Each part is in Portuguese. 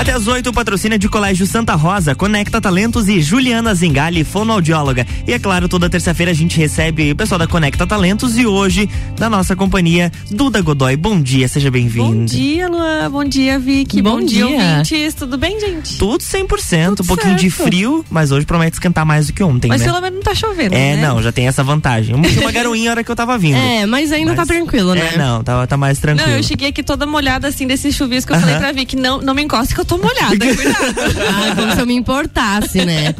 Até as 8, patrocínio de Colégio Santa Rosa, Conecta Talentos e Juliana Zingali, fonoaudióloga. E é claro, toda terça-feira a gente recebe o pessoal da Conecta Talentos e hoje, da nossa companhia, Duda Godoy. Bom dia, seja bem-vindo. Bom dia, Luan. Bom dia, Vicky. Bom, Bom dia. ouvintes. Tudo bem, gente? Tudo 100%, Tudo um pouquinho de frio, mas hoje promete esquentar mais do que ontem, Mas né? pelo menos não tá chovendo, É, né? não, já tem essa vantagem. Tinha uma garoinha a hora que eu tava vindo. É, mas ainda Mas- tá tranquilo, né? É, não, tá, tá mais tranquilo. Não, eu cheguei aqui toda molhada, assim, desse chuvisco. Eu falei pra Vicky, não, não me encosta que eu tô molhada. Cuidado. Ah, como se eu me importasse, né?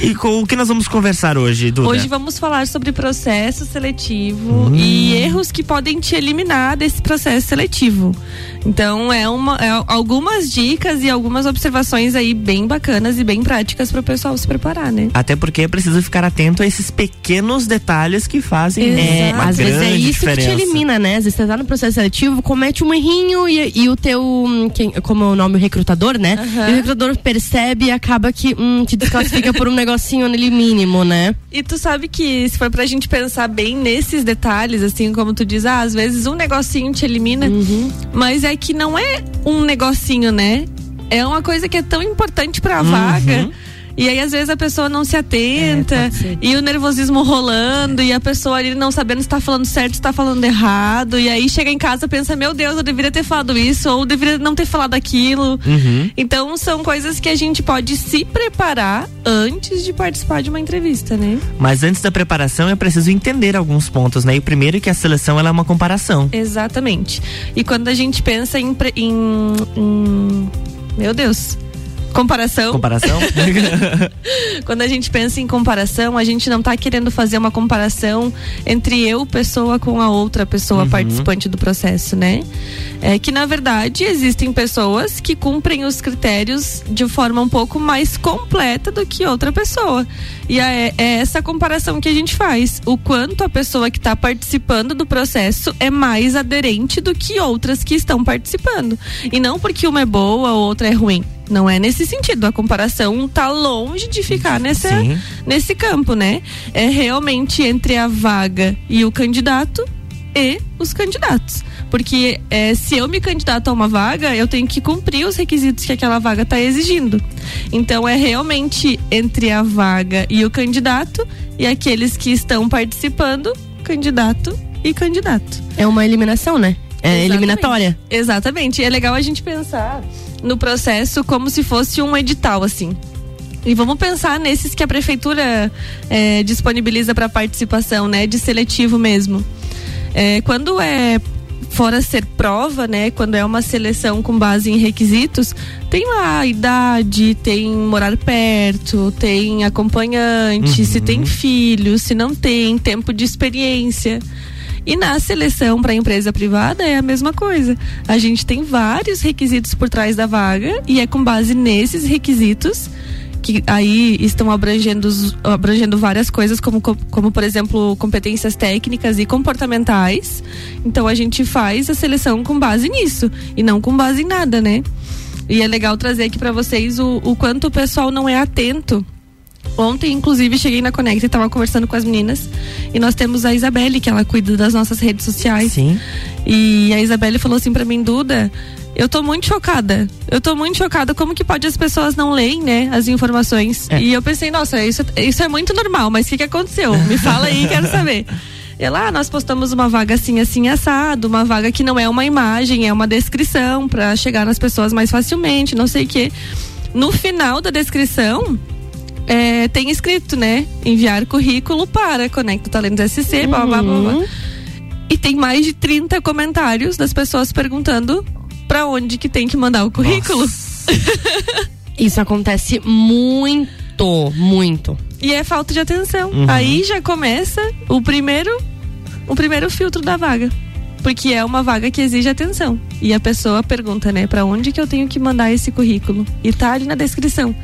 E com o que nós vamos conversar hoje, Duda? Hoje vamos falar sobre processo seletivo Hum. e erros que podem te eliminar desse processo seletivo. Então, é, uma, é algumas dicas e algumas observações aí bem bacanas e bem práticas para o pessoal se preparar, né? Até porque é preciso ficar atento a esses pequenos detalhes que fazem É, uma às vezes é isso diferença. que te elimina, né? Às vezes você tá no processo seletivo, comete um errinho e, e o teu, hum, quem, como é o nome, o recrutador, né? Aham. E o recrutador percebe e acaba que hum, te desclassifica por um negocinho ali mínimo, né? E tu sabe que se for pra gente pensar bem nesses detalhes, assim, como tu diz, ah, às vezes um negocinho te elimina, Uhum. mas é que não é um negocinho, né? É uma coisa que é tão importante pra Uhum. vaga. E aí, às vezes, a pessoa não se atenta, É, e o nervosismo rolando, e a pessoa ali não sabendo se tá falando certo, se tá falando errado. E aí chega em casa e pensa, meu Deus, eu deveria ter falado isso, ou deveria não ter falado aquilo. Uhum. Então, são coisas que a gente pode se preparar antes de participar de uma entrevista, né? Mas antes da preparação é preciso entender alguns pontos, né? E o primeiro é que a seleção ela é uma comparação. Exatamente. E quando a gente pensa em. em- em- meu Deus. Comparação. Comparação? Quando a gente pensa em comparação, a gente não tá querendo fazer uma comparação entre eu, pessoa, com a outra pessoa Uhum. participante do processo, né? É que, na verdade, existem pessoas que cumprem os critérios de forma um pouco mais completa do que outra pessoa. E é, é essa comparação que a gente faz. O quanto a pessoa que está participando do processo é mais aderente do que outras que estão participando. E não porque uma é boa ou outra é ruim. Não é nesse sentido. A comparação tá longe de ficar nessa, Sim. nesse campo, né? É realmente entre a vaga e o candidato e os candidatos. Porque é, se eu me candidato a uma vaga, eu tenho que cumprir os requisitos que aquela vaga está exigindo. Então é realmente entre a vaga e o candidato e aqueles que estão participando, candidato e candidato. É uma eliminação, né? É Exatamente. eliminatória. Exatamente. É legal a gente pensar no processo como se fosse um edital, assim. E vamos pensar nesses que a prefeitura é, disponibiliza para participação, né? De seletivo mesmo. É, quando é fora ser prova, né? Quando é uma seleção com base em requisitos, tem lá a idade, tem morar perto, tem acompanhante, se tem filho, se não tem, tempo de experiência. E na seleção para empresa privada é a mesma coisa. A gente tem vários requisitos por trás da vaga e é com base nesses requisitos que aí estão abrangendo, abrangendo várias coisas, como, co- como, por exemplo, competências técnicas e comportamentais. Então a gente faz a seleção com base nisso e não com base em nada, né? E é legal trazer aqui para vocês o, o quanto o pessoal não é atento Ontem, inclusive, cheguei na Conecta e tava conversando com as meninas. E nós temos a Isabelle, que ela cuida das nossas redes sociais. Sim. E a Isabelle falou assim pra mim, Duda, eu tô muito chocada. Eu tô muito chocada. Como que pode as pessoas não leem, né, as informações? É. E eu pensei, nossa, isso, isso é muito normal, mas o que, que aconteceu? Me fala aí, quero saber. Ela, ah, nós postamos uma vaga assim, assim, assado, uma vaga que não é uma imagem, é uma descrição pra chegar nas pessoas mais facilmente, não sei o quê. No final da descrição, é, tem escrito, né? Enviar currículo para Conecta Talentos SC, blá, blá, blá, blá. Uhum. E tem mais de 30 comentários das pessoas perguntando pra onde que tem que mandar o currículo. Isso acontece muito, muito. E é falta de atenção. Uhum. Aí já começa o primeiro o primeiro filtro da vaga. Porque é uma vaga que exige atenção. E a pessoa pergunta, né, Pra onde que eu tenho que mandar esse currículo? E tá ali na descrição.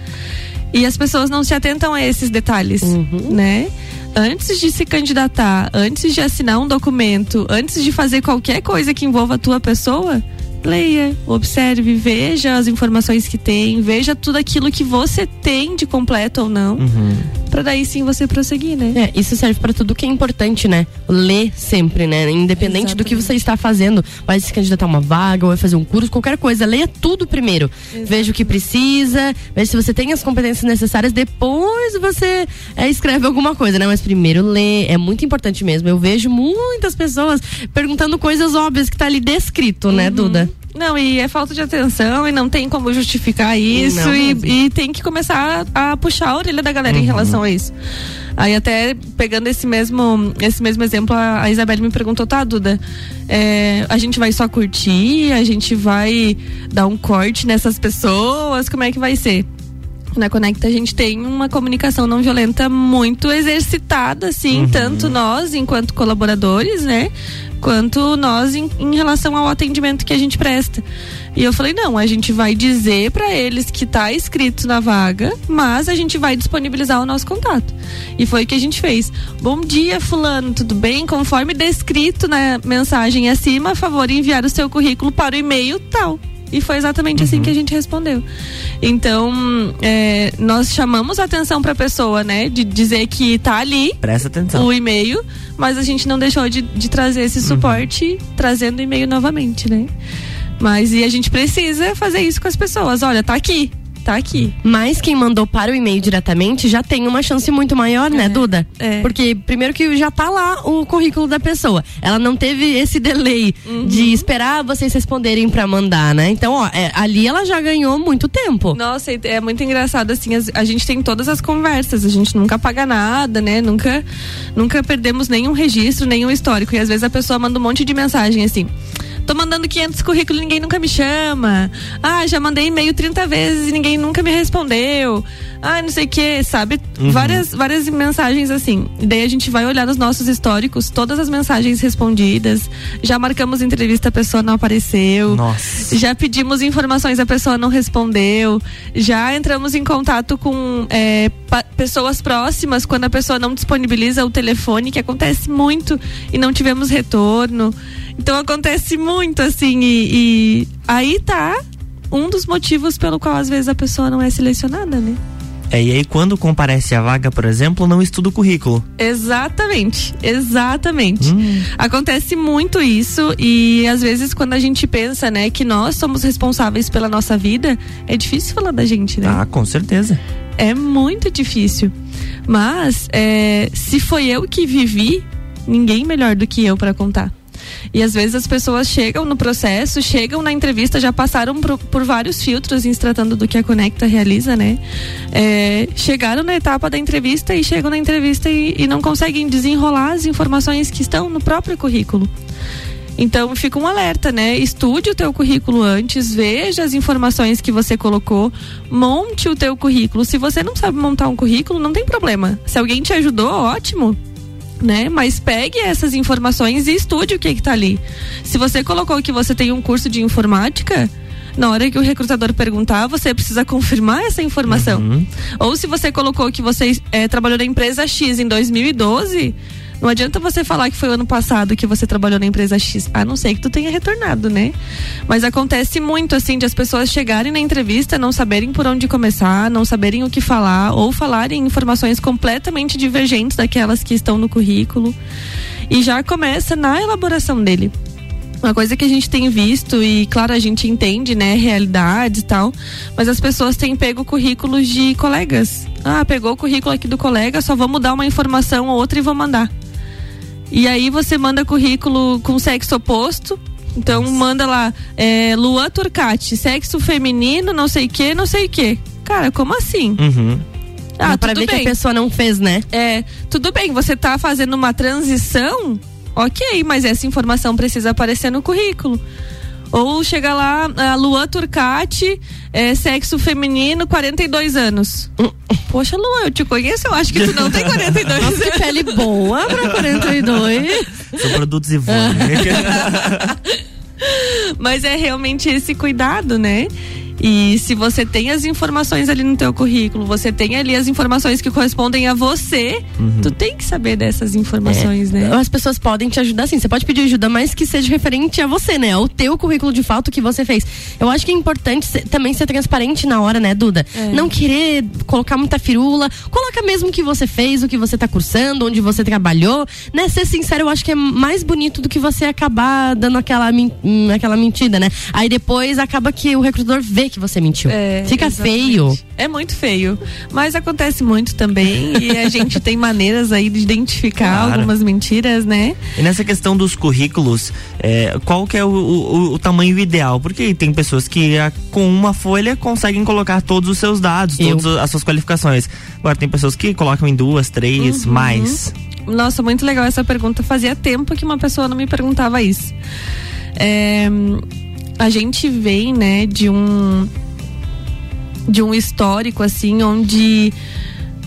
E as pessoas não se atentam a esses detalhes, Uhum. né? Antes de se candidatar, antes de assinar um documento, antes de fazer qualquer coisa que envolva a tua pessoa, leia, observe, veja as informações que tem, veja tudo aquilo que você tem de completo ou não. Uhum. para daí sim você prosseguir, né? É, isso serve para tudo que é importante, né? Ler sempre, né? Independente Exatamente. do que você está fazendo, vai se candidatar a uma vaga, ou vai fazer um curso, qualquer coisa, leia tudo primeiro. Exatamente. Veja o que precisa, veja se você tem as competências necessárias, depois você é, escreve alguma coisa, né? Mas primeiro lê, é muito importante mesmo. Eu vejo muitas pessoas perguntando coisas óbvias que tá ali descrito, né, uhum. né, Duda? Não, e é falta de atenção e não tem como justificar isso e, e, tem que começar a, a, puxar a orelha da galera uhum. em relação a isso. Aí até pegando esse mesmo, esse mesmo exemplo, a, a Isabelle me perguntou, tá, Duda, é, a gente vai só curtir, a gente vai dar um corte nessas pessoas, como é que vai ser? Na Conecta a gente tem uma comunicação não violenta muito exercitada, assim, uhum. tanto nós enquanto colaboradores, né? quanto nós em, em, relação ao atendimento que a gente presta. E eu falei: não, a gente vai dizer para eles que está escrito na vaga, mas a gente vai disponibilizar o nosso contato. E foi o que a gente fez. Bom dia, Fulano, tudo bem? Conforme descrito na mensagem acima, a favor enviar o seu currículo para o e-mail tal. E foi exatamente assim uhum. assim que a gente respondeu. Então, é, nós chamamos a atenção para a pessoa, né? De dizer que tá ali. Presta atenção. O e-mail, mas a gente não deixou de, de trazer esse uhum. suporte, uhum. trazendo o e-mail novamente, né? Mas e a gente precisa fazer isso com as pessoas. Olha, tá aqui tá aqui. Mas quem mandou para o e-mail diretamente já tem uma chance muito maior, né, é, Duda? É. Porque primeiro que já tá lá o currículo da pessoa. Ela não teve esse delay uhum. de esperar vocês responderem para mandar, né? Então, ó, é, ali ela já ganhou muito tempo. Nossa, é muito engraçado assim, a gente tem todas as conversas, a gente nunca paga nada, né? Nunca nunca perdemos nenhum registro, nenhum histórico. E às vezes a pessoa manda um monte de mensagem assim: Tô mandando 500 currículos e ninguém nunca me chama. Ah, já mandei e-mail 30 vezes e ninguém nunca me respondeu. Ah, não sei o que, sabe? Uhum. Várias, várias mensagens assim. Daí a gente vai olhar nos nossos históricos, todas as mensagens respondidas. Já marcamos entrevista, a pessoa não apareceu. Nossa. Já pedimos informações, a pessoa não respondeu. Já entramos em contato com é, pessoas próximas quando a pessoa não disponibiliza o telefone, que acontece muito, e não tivemos retorno. Então acontece muito assim e, e aí tá um dos motivos pelo qual às vezes a pessoa não é selecionada, né? É, e aí quando comparece a vaga, por exemplo, não estuda o currículo. Exatamente, exatamente. Hum. Acontece muito isso e às vezes quando a gente pensa, né, que nós somos responsáveis pela nossa vida, é difícil falar da gente, né? Ah, com certeza. É muito difícil. Mas é, se foi eu que vivi, ninguém melhor do que eu para contar. E às vezes as pessoas chegam no processo, chegam na entrevista, já passaram por, por vários filtros em se tratando do que a Conecta realiza, né? É, chegaram na etapa da entrevista e chegam na entrevista e, e não conseguem desenrolar as informações que estão no próprio currículo. Então fica um alerta, né? Estude o teu currículo antes, veja as informações que você colocou, monte o teu currículo. Se você não sabe montar um currículo, não tem problema. Se alguém te ajudou, ótimo né? Mas pegue essas informações e estude o que está ali. Se você colocou que você tem um curso de informática, na hora que o recrutador perguntar, você precisa confirmar essa informação. Uhum. Ou se você colocou que você é, trabalhou na empresa X em 2012, não adianta você falar que foi o ano passado que você trabalhou na empresa X, a não ser que tu tenha retornado, né? Mas acontece muito assim de as pessoas chegarem na entrevista, não saberem por onde começar, não saberem o que falar ou falarem informações completamente divergentes daquelas que estão no currículo. E já começa na elaboração dele. Uma coisa que a gente tem visto, e claro, a gente entende, né, realidades e tal, mas as pessoas têm pego currículos de colegas. Ah, pegou o currículo aqui do colega, só vou mudar uma informação ou outra e vou mandar. E aí você manda currículo com sexo oposto. Então Nossa. manda lá, é, Luan Turcati, sexo feminino, não sei o que, não sei o que. Cara, como assim? Uhum. Ah, para ver bem. que a pessoa não fez, né? É, tudo bem, você tá fazendo uma transição, ok, mas essa informação precisa aparecer no currículo. Ou chega lá, a Luan Turcati, é, sexo feminino, 42 anos. Poxa, Luan, eu te conheço, eu acho que tu não tem 42. Nossa, que pele boa pra 42. São produtos e Mas é realmente esse cuidado, né? E se você tem as informações ali no teu currículo, você tem ali as informações que correspondem a você, uhum. tu tem que saber dessas informações, é. né? As pessoas podem te ajudar sim. Você pode pedir ajuda, mas que seja referente a você, né? Ao teu currículo de fato que você fez. Eu acho que é importante ser, também ser transparente na hora, né, Duda? É. Não querer colocar muita firula. Coloca mesmo o que você fez, o que você tá cursando, onde você trabalhou, né? Ser sincero, eu acho que é mais bonito do que você acabar dando aquela, hum, aquela mentira, né? Aí depois acaba que o recrutador vê que você mentiu. É, Fica exatamente. feio. É muito feio. Mas acontece muito também. e a gente tem maneiras aí de identificar claro. algumas mentiras, né? E nessa questão dos currículos, é, qual que é o, o, o, tamanho ideal? Porque tem pessoas que a, com uma folha conseguem colocar todos os seus dados, Eu. todas as suas qualificações. Agora tem pessoas que colocam em duas, três, uhum. mais. Nossa, muito legal essa pergunta. Fazia tempo que uma pessoa não me perguntava isso. É, a gente vem, né, de um de um histórico assim onde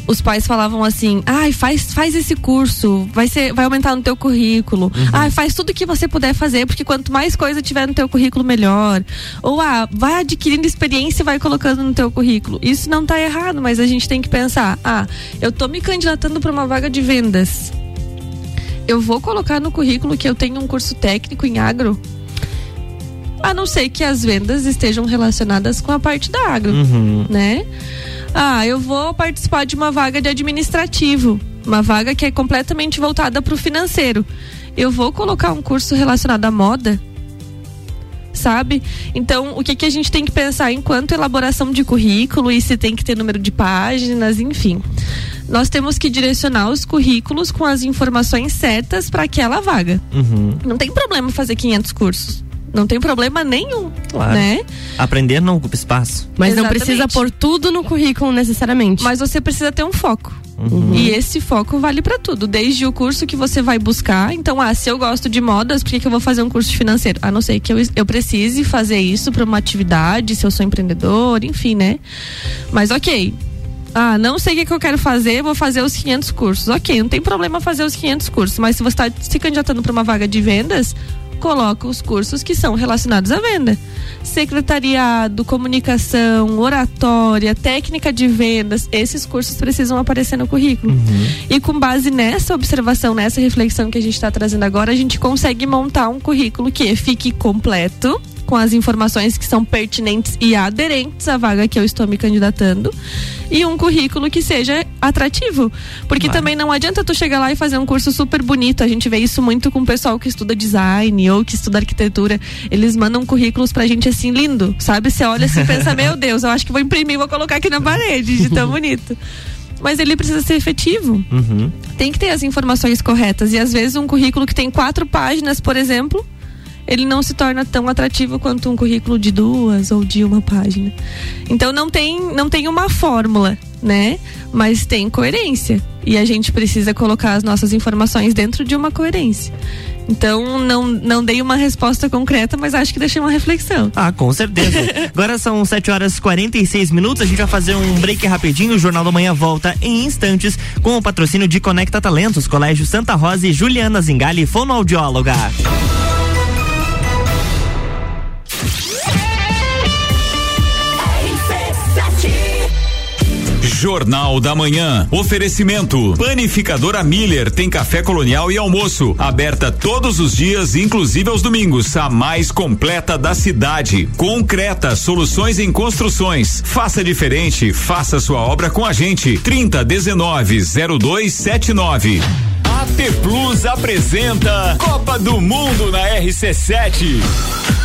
os pais falavam assim: "Ai, faz faz esse curso, vai ser vai aumentar no teu currículo. Uhum. Ai, faz tudo que você puder fazer, porque quanto mais coisa tiver no teu currículo melhor". Ou ah, vai adquirindo experiência e vai colocando no teu currículo. Isso não está errado, mas a gente tem que pensar: "Ah, eu tô me candidatando para uma vaga de vendas. Eu vou colocar no currículo que eu tenho um curso técnico em agro?" A não ser que as vendas estejam relacionadas com a parte da agro, uhum. né? Ah, eu vou participar de uma vaga de administrativo, uma vaga que é completamente voltada para o financeiro. Eu vou colocar um curso relacionado à moda, sabe? Então, o que, que a gente tem que pensar enquanto elaboração de currículo e se tem que ter número de páginas, enfim. Nós temos que direcionar os currículos com as informações certas para aquela vaga. Uhum. Não tem problema fazer 500 cursos. Não tem problema nenhum, claro. né? Aprender não ocupa espaço. Mas Exatamente. não precisa pôr tudo no currículo necessariamente. Mas você precisa ter um foco. Uhum. E esse foco vale para tudo, desde o curso que você vai buscar. Então, ah, se eu gosto de modas, por que, que eu vou fazer um curso financeiro? A não ser que eu, eu precise fazer isso para uma atividade, se eu sou empreendedor, enfim, né? Mas ok. Ah, não sei o que, que eu quero fazer, vou fazer os 500 cursos. Ok, não tem problema fazer os 500 cursos, mas se você está se candidatando para uma vaga de vendas, coloca os cursos que são relacionados à venda. Secretariado, comunicação, oratória, técnica de vendas, esses cursos precisam aparecer no currículo. Uhum. E com base nessa observação, nessa reflexão que a gente está trazendo agora, a gente consegue montar um currículo que fique completo com as informações que são pertinentes e aderentes à vaga que eu estou me candidatando e um currículo que seja atrativo. Porque também não adianta tu chegar lá e fazer um curso super bonito. A gente vê isso muito com o pessoal que estuda design ou que estuda arquitetura. Eles mandam currículos pra gente assim lindo, sabe? Você olha assim e pensa, meu Deus, eu acho que vou imprimir, vou colocar aqui na parede, de tão bonito mas ele precisa ser efetivo. Uhum. Tem que ter as informações corretas. E às vezes um currículo que tem quatro páginas, por exemplo, ele não se torna tão atrativo quanto um currículo de duas ou de uma página. Então não tem, não tem uma fórmula, né? Mas tem coerência. E a gente precisa colocar as nossas informações dentro de uma coerência. Então, não, não dei uma resposta concreta, mas acho que deixei uma reflexão. Ah, com certeza. Agora são 7 horas e 46 minutos. A gente vai fazer um break rapidinho. O Jornal da Manhã volta em instantes com o patrocínio de Conecta Talentos, Colégio Santa Rosa e Juliana Zingali, fonoaudióloga. Jornal da Manhã. Oferecimento. Panificadora Miller tem café colonial e almoço. Aberta todos os dias, inclusive aos domingos. A mais completa da cidade. Concreta, soluções em construções. Faça diferente, faça sua obra com a gente. 30 19 0279. AT Plus apresenta Copa do Mundo na RC7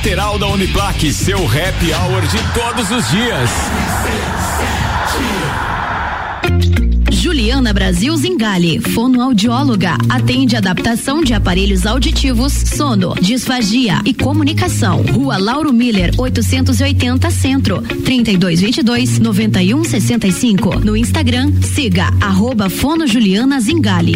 lateral da Uniplaque, seu happy hour de todos os dias. Juliana Brasil Zingale, fonoaudióloga, atende adaptação de aparelhos auditivos, sono, disfagia e comunicação. Rua Lauro Miller, 880 Centro, 3222 9165. No Instagram, siga arroba Fono Juliana Zingale.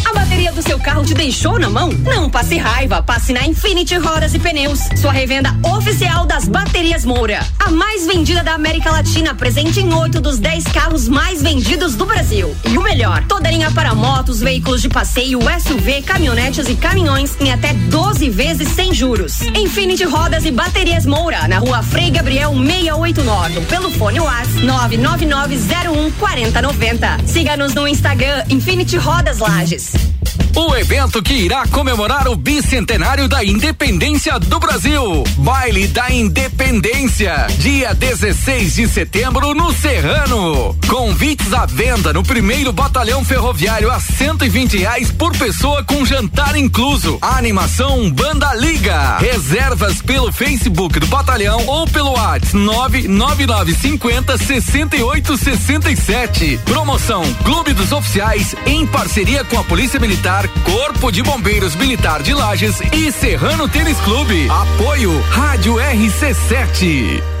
A bateria do seu carro te deixou na mão? Não passe raiva, passe na Infinity Rodas e Pneus, sua revenda oficial das baterias Moura. A mais vendida da América Latina, presente em oito dos dez carros mais vendidos do Brasil. E o melhor, toda linha para motos, veículos de passeio, SUV, caminhonetes e caminhões em até 12 vezes sem juros. Infinity Rodas e Baterias Moura, na rua Frei Gabriel 689, pelo fone WhatsApp 99901 4090. Siga-nos no Instagram Infinity Rodas Lages. O evento que irá comemorar o bicentenário da independência do Brasil. Baile da Independência, dia 16 de setembro no Serrano. Convites à venda no primeiro batalhão ferroviário a 120 reais por pessoa com jantar incluso. Animação Banda Liga. Reservas pelo Facebook do batalhão ou pelo WhatsApp 99950 6867. Promoção Clube dos Oficiais em parceria com a Polícia Militar, Corpo de Bombeiros Militar de Lages e Serrano Tênis Clube. Apoio Rádio RC7.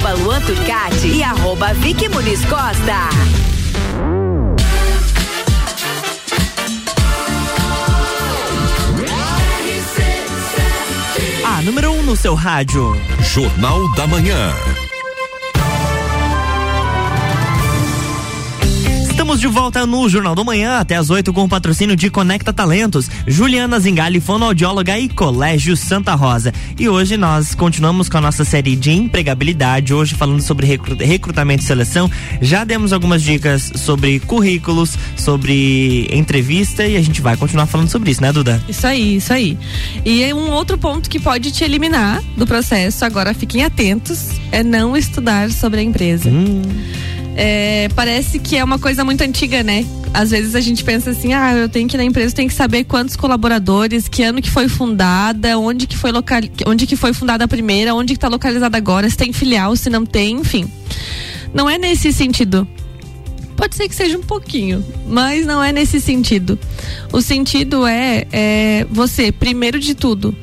Luan Turcati e arroba Vicky Muniz Costa. A número 1 um no seu rádio. Jornal da Manhã. Estamos de volta no Jornal do Manhã, até as 8 com o patrocínio de Conecta Talentos, Juliana Zingali, fonoaudióloga e Colégio Santa Rosa. E hoje nós continuamos com a nossa série de empregabilidade, hoje falando sobre recrutamento e seleção. Já demos algumas dicas sobre currículos, sobre entrevista e a gente vai continuar falando sobre isso, né, Duda? Isso aí, isso aí. E um outro ponto que pode te eliminar do processo, agora fiquem atentos, é não estudar sobre a empresa. Hum. É, parece que é uma coisa muito antiga, né? Às vezes a gente pensa assim, ah, eu tenho que ir na empresa, tenho que saber quantos colaboradores, que ano que foi fundada, onde que foi local, onde que foi fundada a primeira, onde que está localizada agora, se tem filial, se não tem, enfim. Não é nesse sentido. Pode ser que seja um pouquinho, mas não é nesse sentido. O sentido é, é você, primeiro de tudo,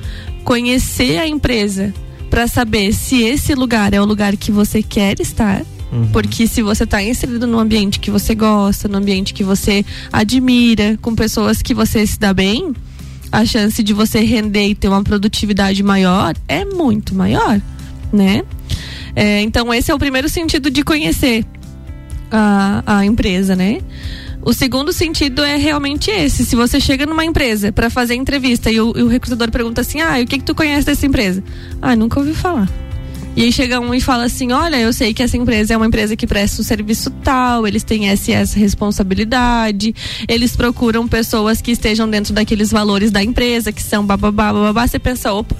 conhecer a empresa para saber se esse lugar é o lugar que você quer estar. Uhum. Porque se você está inserido num ambiente que você gosta, num ambiente que você admira, com pessoas que você se dá bem, a chance de você render e ter uma produtividade maior é muito maior, né? É, então esse é o primeiro sentido de conhecer a, a empresa, né? O segundo sentido é realmente esse. Se você chega numa empresa para fazer entrevista e o, e o, recrutador pergunta assim: ah, o que, que tu conhece dessa empresa? Ah, nunca ouvi falar. E aí chega um e fala assim: olha, eu sei que essa empresa é uma empresa que presta um serviço tal, eles têm essa, essa responsabilidade, eles procuram pessoas que estejam dentro daqueles valores da empresa, que são bababá, bababá. Você pensa, opa,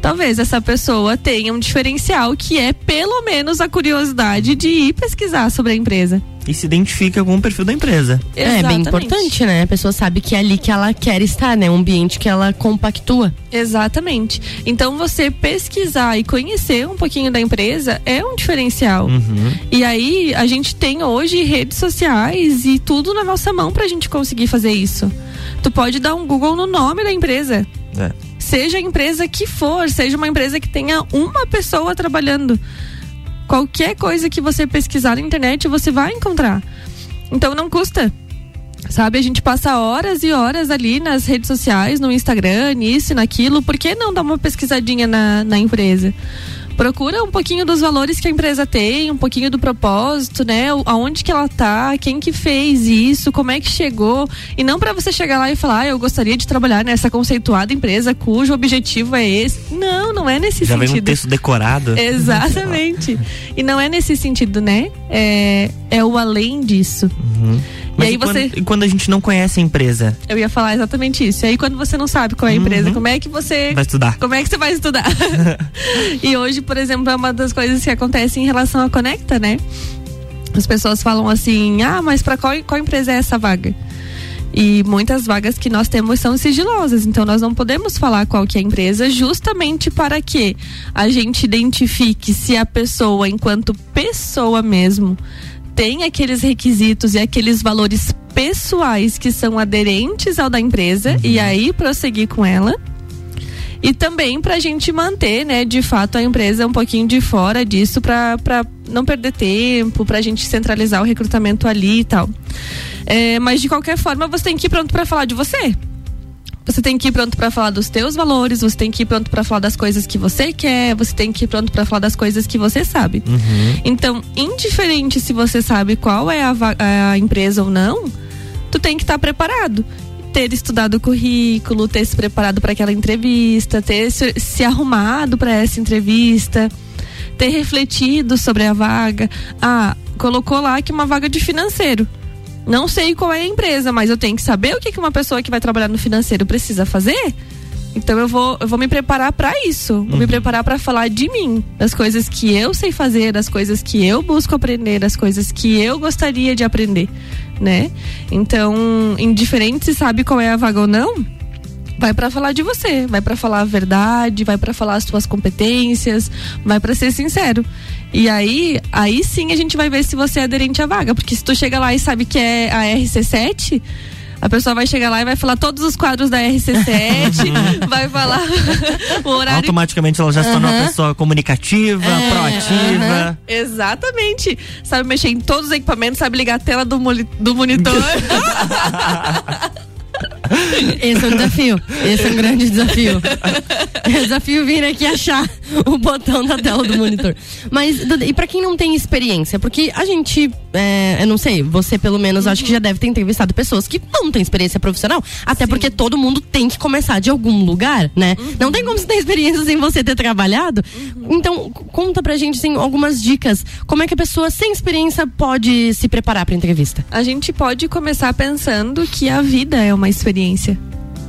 talvez essa pessoa tenha um diferencial que é pelo menos a curiosidade de ir pesquisar sobre a empresa. E se identifica com o perfil da empresa. Exatamente. É bem importante, né? A pessoa sabe que é ali que ela quer estar, né? Um ambiente que ela compactua. Exatamente. Então você pesquisar e conhecer um pouquinho da empresa é um diferencial. Uhum. E aí a gente tem hoje redes sociais e tudo na nossa mão pra gente conseguir fazer isso. Tu pode dar um Google no nome da empresa. É seja a empresa que for, seja uma empresa que tenha uma pessoa trabalhando. Qualquer coisa que você pesquisar na internet, você vai encontrar. Então não custa. Sabe, a gente passa horas e horas ali nas redes sociais, no Instagram, nisso e naquilo. Por que não dar uma pesquisadinha na, na empresa? Procura um pouquinho dos valores que a empresa tem, um pouquinho do propósito, né? Aonde que ela tá, quem que fez isso, como é que chegou. E não para você chegar lá e falar, ah, eu gostaria de trabalhar nessa conceituada empresa cujo objetivo é esse. Não, não é nesse Já sentido. Já vem um texto decorado. Exatamente. e não é nesse sentido, né? É, é o além disso. Uhum. Mas e aí e você. Quando, e quando a gente não conhece a empresa? Eu ia falar exatamente isso. E aí quando você não sabe qual é a empresa, uhum. como é que você. Vai estudar. Como é que você vai estudar? e hoje, por exemplo, é uma das coisas que acontece em relação à Conecta, né? As pessoas falam assim: ah, mas para qual, qual empresa é essa vaga? E muitas vagas que nós temos são sigilosas, então nós não podemos falar qual que é a empresa, justamente para que a gente identifique se a pessoa, enquanto pessoa mesmo, tem aqueles requisitos e aqueles valores pessoais que são aderentes ao da empresa uhum. e aí prosseguir com ela. E também para a gente manter, né, de fato, a empresa um pouquinho de fora disso para não perder tempo, para a gente centralizar o recrutamento ali e tal. É, mas de qualquer forma, você tem que ir pronto para falar de você. Você tem que ir pronto para falar dos teus valores, você tem que ir pronto para falar das coisas que você quer, você tem que ir pronto para falar das coisas que você sabe. Uhum. Então, indiferente se você sabe qual é a, a empresa ou não, tu tem que estar tá preparado ter estudado o currículo, ter se preparado para aquela entrevista, ter se, se arrumado para essa entrevista, ter refletido sobre a vaga. Ah, colocou lá que uma vaga de financeiro. Não sei qual é a empresa, mas eu tenho que saber o que, que uma pessoa que vai trabalhar no financeiro precisa fazer. Então eu vou, eu vou me preparar para isso. Vou uhum. me preparar para falar de mim, das coisas que eu sei fazer, das coisas que eu busco aprender, das coisas que eu gostaria de aprender, né? Então, indiferente se sabe qual é a vaga ou não, vai para falar de você, vai para falar a verdade, vai para falar as suas competências, vai para ser sincero. E aí, aí sim a gente vai ver se você é aderente à vaga. Porque se tu chega lá e sabe que é a RC7, a pessoa vai chegar lá e vai falar todos os quadros da RC7, vai falar o horário. Automaticamente ela já se torna uma pessoa comunicativa, é, proativa. Exatamente. Sabe mexer em todos os equipamentos, sabe ligar a tela do, do monitor. Esse é um desafio. Esse é um grande desafio. É desafio vir aqui achar o botão da tela do monitor. Mas, e para quem não tem experiência? Porque a gente, é, eu não sei, você pelo menos uhum. acho que já deve ter entrevistado pessoas que não têm experiência profissional. Até Sim. porque todo mundo tem que começar de algum lugar, né? Uhum. Não tem como você ter experiência sem você ter trabalhado. Uhum. Então, conta pra gente, assim, algumas dicas. Como é que a pessoa sem experiência pode se preparar pra entrevista? A gente pode começar pensando que a vida é uma experiência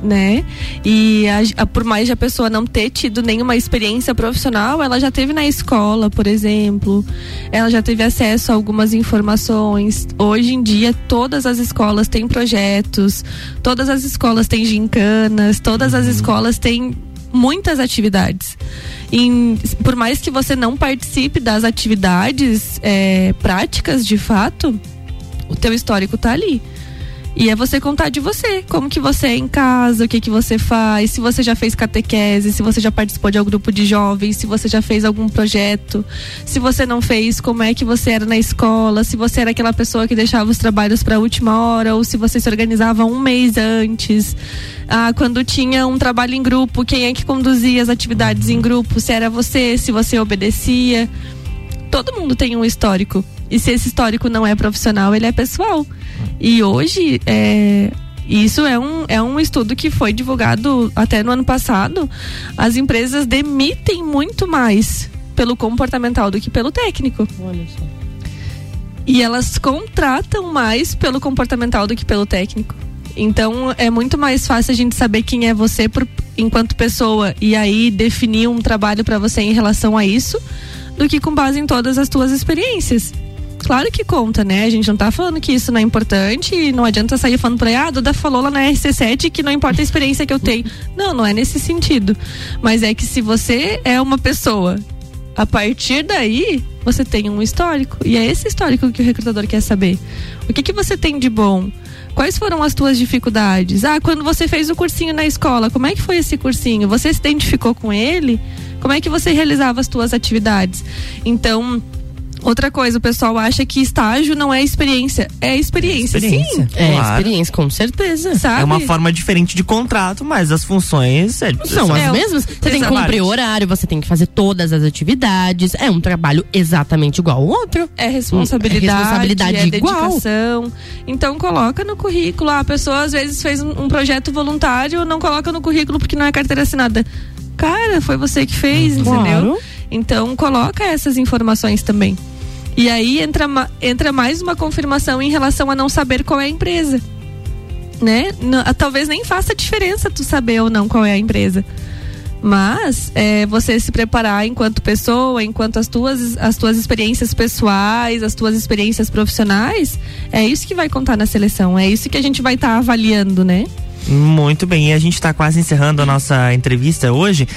né? E a, a, por mais a pessoa não ter tido nenhuma experiência profissional, ela já teve na escola, por exemplo, ela já teve acesso a algumas informações. Hoje em dia, todas as escolas têm projetos, todas as escolas têm gincanas, todas as uhum. escolas têm muitas atividades. E, por mais que você não participe das atividades é, práticas de fato, O teu histórico tá ali. E é você contar de você, como que você é em casa, o que que você faz, se você já fez catequese, se você já participou de algum grupo de jovens, se você já fez algum projeto, se você não fez, como é que você era na escola, se você era aquela pessoa que deixava os trabalhos para a última hora ou se você se organizava um mês antes. Ah, quando tinha um trabalho em grupo, quem é que conduzia as atividades em grupo? Se era você, se você obedecia. Todo mundo tem um histórico. E se esse histórico não é profissional, ele é pessoal. E hoje, é, isso é um, é um estudo que foi divulgado até no ano passado. As empresas demitem muito mais pelo comportamental do que pelo técnico. Olha só. E elas contratam mais pelo comportamental do que pelo técnico. Então é muito mais fácil a gente saber quem é você por, enquanto pessoa e aí definir um trabalho para você em relação a isso do que com base em todas as tuas experiências. Claro que conta, né? A gente não tá falando que isso não é importante e não adianta sair falando pra aí, ah, a Duda falou lá na RC7 que não importa a experiência que eu tenho. Não, não é nesse sentido. Mas é que se você é uma pessoa, a partir daí, você tem um histórico. E é esse histórico que o recrutador quer saber. O que, que você tem de bom? Quais foram as tuas dificuldades? Ah, quando você fez o cursinho na escola, como é que foi esse cursinho? Você se identificou com ele? Como é que você realizava as tuas atividades? Então, Outra coisa, o pessoal acha que estágio não é experiência. É experiência, Experiência. sim. É, Claro. experiência, com certeza. Sabe? É uma forma diferente de contrato, mas as funções é, São as É, mesmas. Você tem que cumprir horário, você tem que fazer todas as atividades. É um trabalho exatamente igual ao outro. É responsabilidade, É responsabilidade é igual. dedicação. Então coloca no currículo. Ah, a pessoa às vezes fez um, um projeto voluntário, não coloca no currículo porque não é carteira assinada. Cara, foi você que fez, Claro. entendeu? Então coloca essas informações também. E aí entra, entra mais uma confirmação em relação a não saber qual é a empresa. Né? Talvez nem faça diferença tu saber ou não qual é a empresa. Mas é, você se preparar enquanto pessoa, enquanto as tuas, as tuas experiências pessoais, as tuas experiências profissionais, é isso que vai contar na seleção. É isso que a gente vai estar avaliando, né? Muito bem, e a gente está quase encerrando a nossa entrevista hoje.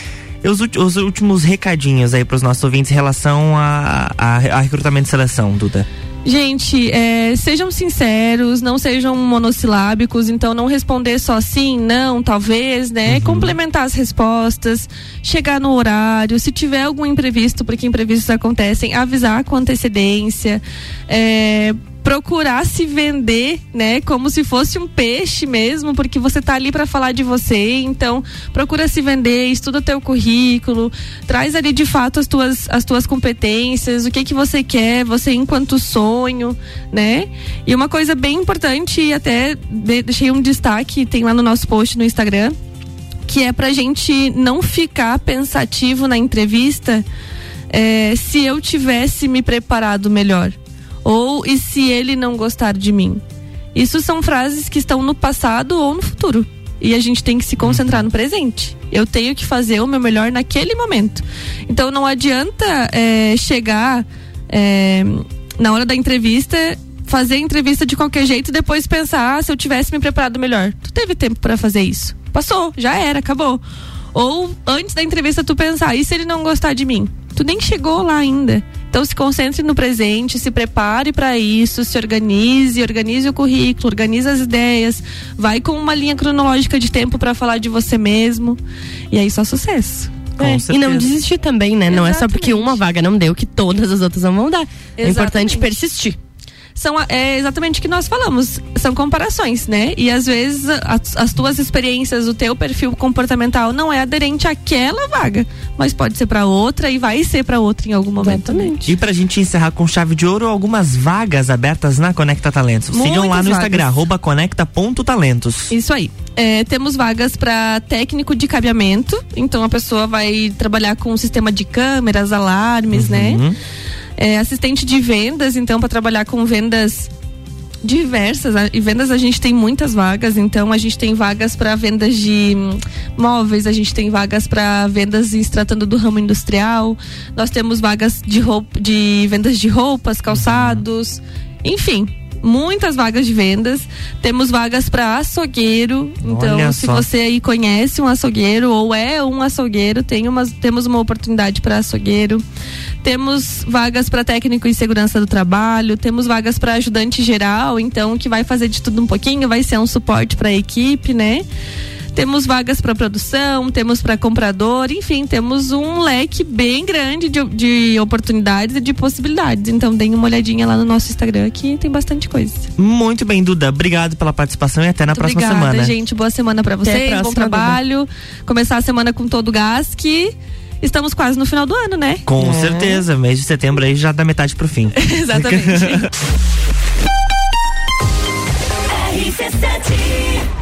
Os, os últimos recadinhos aí para os nossos ouvintes em relação a, a, a recrutamento e seleção, Duda. Gente, é, sejam sinceros, não sejam monossilábicos, então não responder só sim, não, talvez, né? Complementar as respostas, chegar no horário, se tiver algum imprevisto, porque imprevistos acontecem, avisar com antecedência, é, procurar se vender, né, como se fosse um peixe mesmo, porque você tá ali para falar de você, então procura se vender, estuda teu currículo, traz ali de fato as tuas as tuas competências, o que que você quer, você enquanto sonho, né? E uma coisa bem importante e até de- deixei um destaque, tem lá no nosso post no Instagram, que é pra gente não ficar pensativo na entrevista é, se eu tivesse me preparado melhor. Ou e se ele não gostar de mim. Isso são frases que estão no passado ou no futuro. E a gente tem que se concentrar no presente. Eu tenho que fazer o meu melhor naquele momento. Então não adianta é, chegar é, na hora da entrevista, fazer a entrevista de qualquer jeito e depois pensar, ah, se eu tivesse me preparado melhor. Tu teve tempo para fazer isso. Passou, já era, acabou. Ou antes da entrevista tu pensar, e se ele não gostar de mim? Tu nem chegou lá ainda. Então se concentre no presente, se prepare para isso, se organize, organize o currículo, organize as ideias, vai com uma linha cronológica de tempo para falar de você mesmo. E aí só sucesso. Com É, e não desistir também, né? Não é só porque Exatamente. uma vaga não deu que todas as outras não vão dar. É importante Exatamente. persistir. São é exatamente o que nós falamos, são comparações, né? E às vezes as, as tuas experiências, o teu perfil comportamental não é aderente àquela vaga, mas pode ser para outra e vai ser para outra em algum momento também. E pra gente encerrar com chave de ouro, algumas vagas abertas na Conecta Talentos. Sigam lá Muitas no Instagram, vagas. arroba conecta.talentos. Isso aí. É, temos vagas para técnico de cabeamento, então a pessoa vai trabalhar com um sistema de câmeras, alarmes, né? É, assistente de vendas, então, para trabalhar com vendas diversas. E vendas a gente tem muitas vagas, então a gente tem vagas para vendas de hum, móveis, a gente tem vagas para vendas se tratando do ramo industrial, nós temos vagas de roupa, de vendas de roupas, calçados, enfim. muitas vagas de vendas. Temos vagas para açougueiro. Então, Olha se só. você aí conhece um açougueiro ou é um açougueiro, tem uma, temos uma oportunidade para açougueiro. Temos vagas para técnico em segurança do trabalho, temos vagas para ajudante geral, então que vai fazer de tudo um pouquinho, vai ser um suporte para a equipe, né? Temos vagas para produção, temos para comprador, enfim, temos um leque bem grande de, de oportunidades e de possibilidades. Então, deem uma olhadinha lá no nosso Instagram que tem bastante coisa. Muito bem, Duda. Obrigado pela participação e até na Muito próxima obrigada, semana. gente. Boa semana para vocês, bom próxima, trabalho. Começar a semana com todo o gás que estamos quase no final do ano, né? Com É. certeza, mês de setembro aí já da metade pro fim. Exatamente. RC7